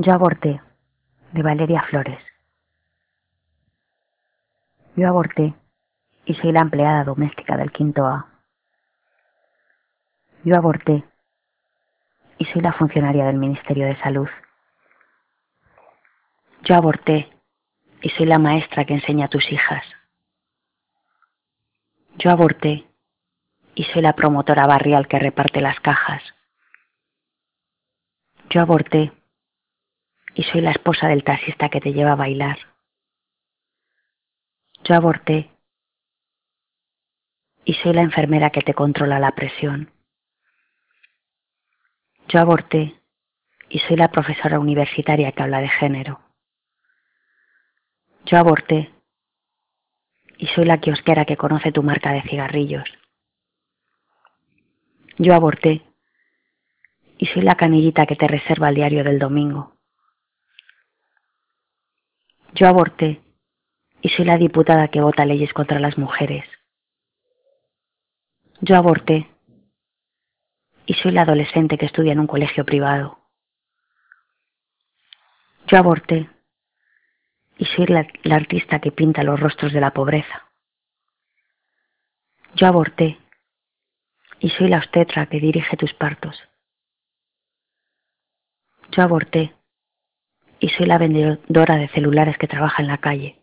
Yo aborté, de Valeria Flores. Yo aborté y soy la empleada doméstica del quinto A. Yo aborté y soy la funcionaria del Ministerio de Salud. Yo aborté y soy la maestra que enseña a tus hijas. Yo aborté y soy la promotora barrial que reparte las cajas. Yo aborté y soy la esposa del taxista que te lleva a bailar. Yo aborté y soy la enfermera que te controla la presión. Yo aborté y soy la profesora universitaria que habla de género. Yo aborté y soy la kiosquera que conoce tu marca de cigarrillos. Yo aborté y soy la canillita que te reserva el diario del domingo. Yo aborté y soy la diputada que vota leyes contra las mujeres. Yo aborté y soy la adolescente que estudia en un colegio privado. Yo aborté y soy la, artista que pinta los rostros de la pobreza. Yo aborté y soy la obstetra que dirige tus partos. Yo aborté y soy la vendedora de celulares que trabaja en la calle.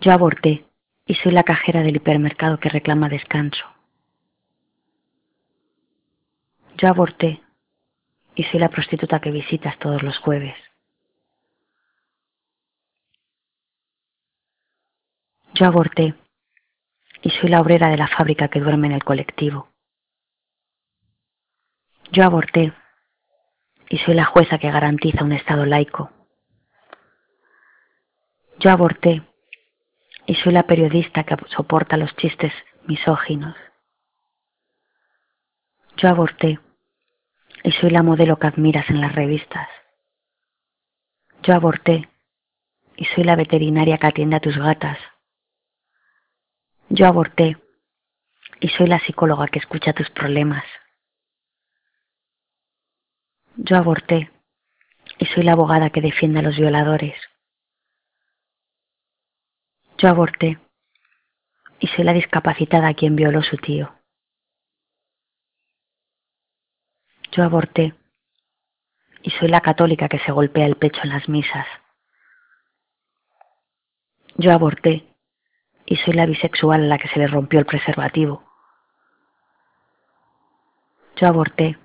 Yo aborté y soy la cajera del hipermercado que reclama descanso. Yo aborté y soy la prostituta que visitas todos los jueves. Yo aborté y soy la obrera de la fábrica que duerme en el colectivo. Yo aborté y soy la jueza que garantiza un Estado laico. Yo aborté y soy la periodista que soporta los chistes misóginos. Yo aborté y soy la modelo que admiras en las revistas. Yo aborté y soy la veterinaria que atiende a tus gatas. Yo aborté y soy la psicóloga que escucha tus problemas. Yo aborté y soy la abogada que defiende a los violadores. Yo aborté y soy la discapacitada a quien violó su tío. Yo aborté y soy la católica que se golpea el pecho en las misas. Yo aborté y soy la bisexual a la que se le rompió el preservativo. Yo aborté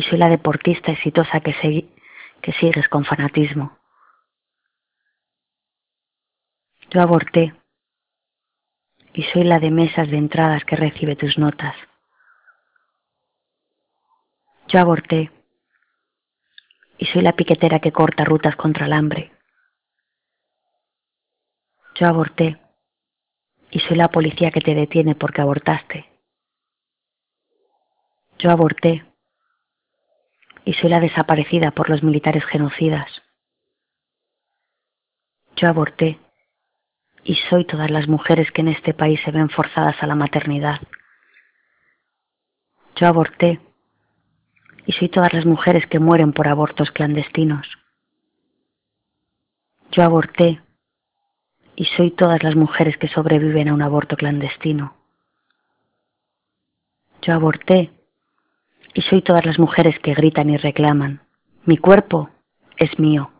y soy la deportista exitosa que, que sigues con fanatismo. Yo aborté y soy la de mesas de entradas que recibe tus notas. Yo aborté y soy la piquetera que corta rutas contra el hambre. Yo aborté y soy la policía que te detiene porque abortaste. Yo aborté y soy la desaparecida por los militares genocidas. Yo aborté y soy todas las mujeres que en este país se ven forzadas a la maternidad. Yo aborté y soy todas las mujeres que mueren por abortos clandestinos. Yo aborté y soy todas las mujeres que sobreviven a un aborto clandestino. Yo aborté y soy todas las mujeres que gritan y reclaman. Mi cuerpo es mío.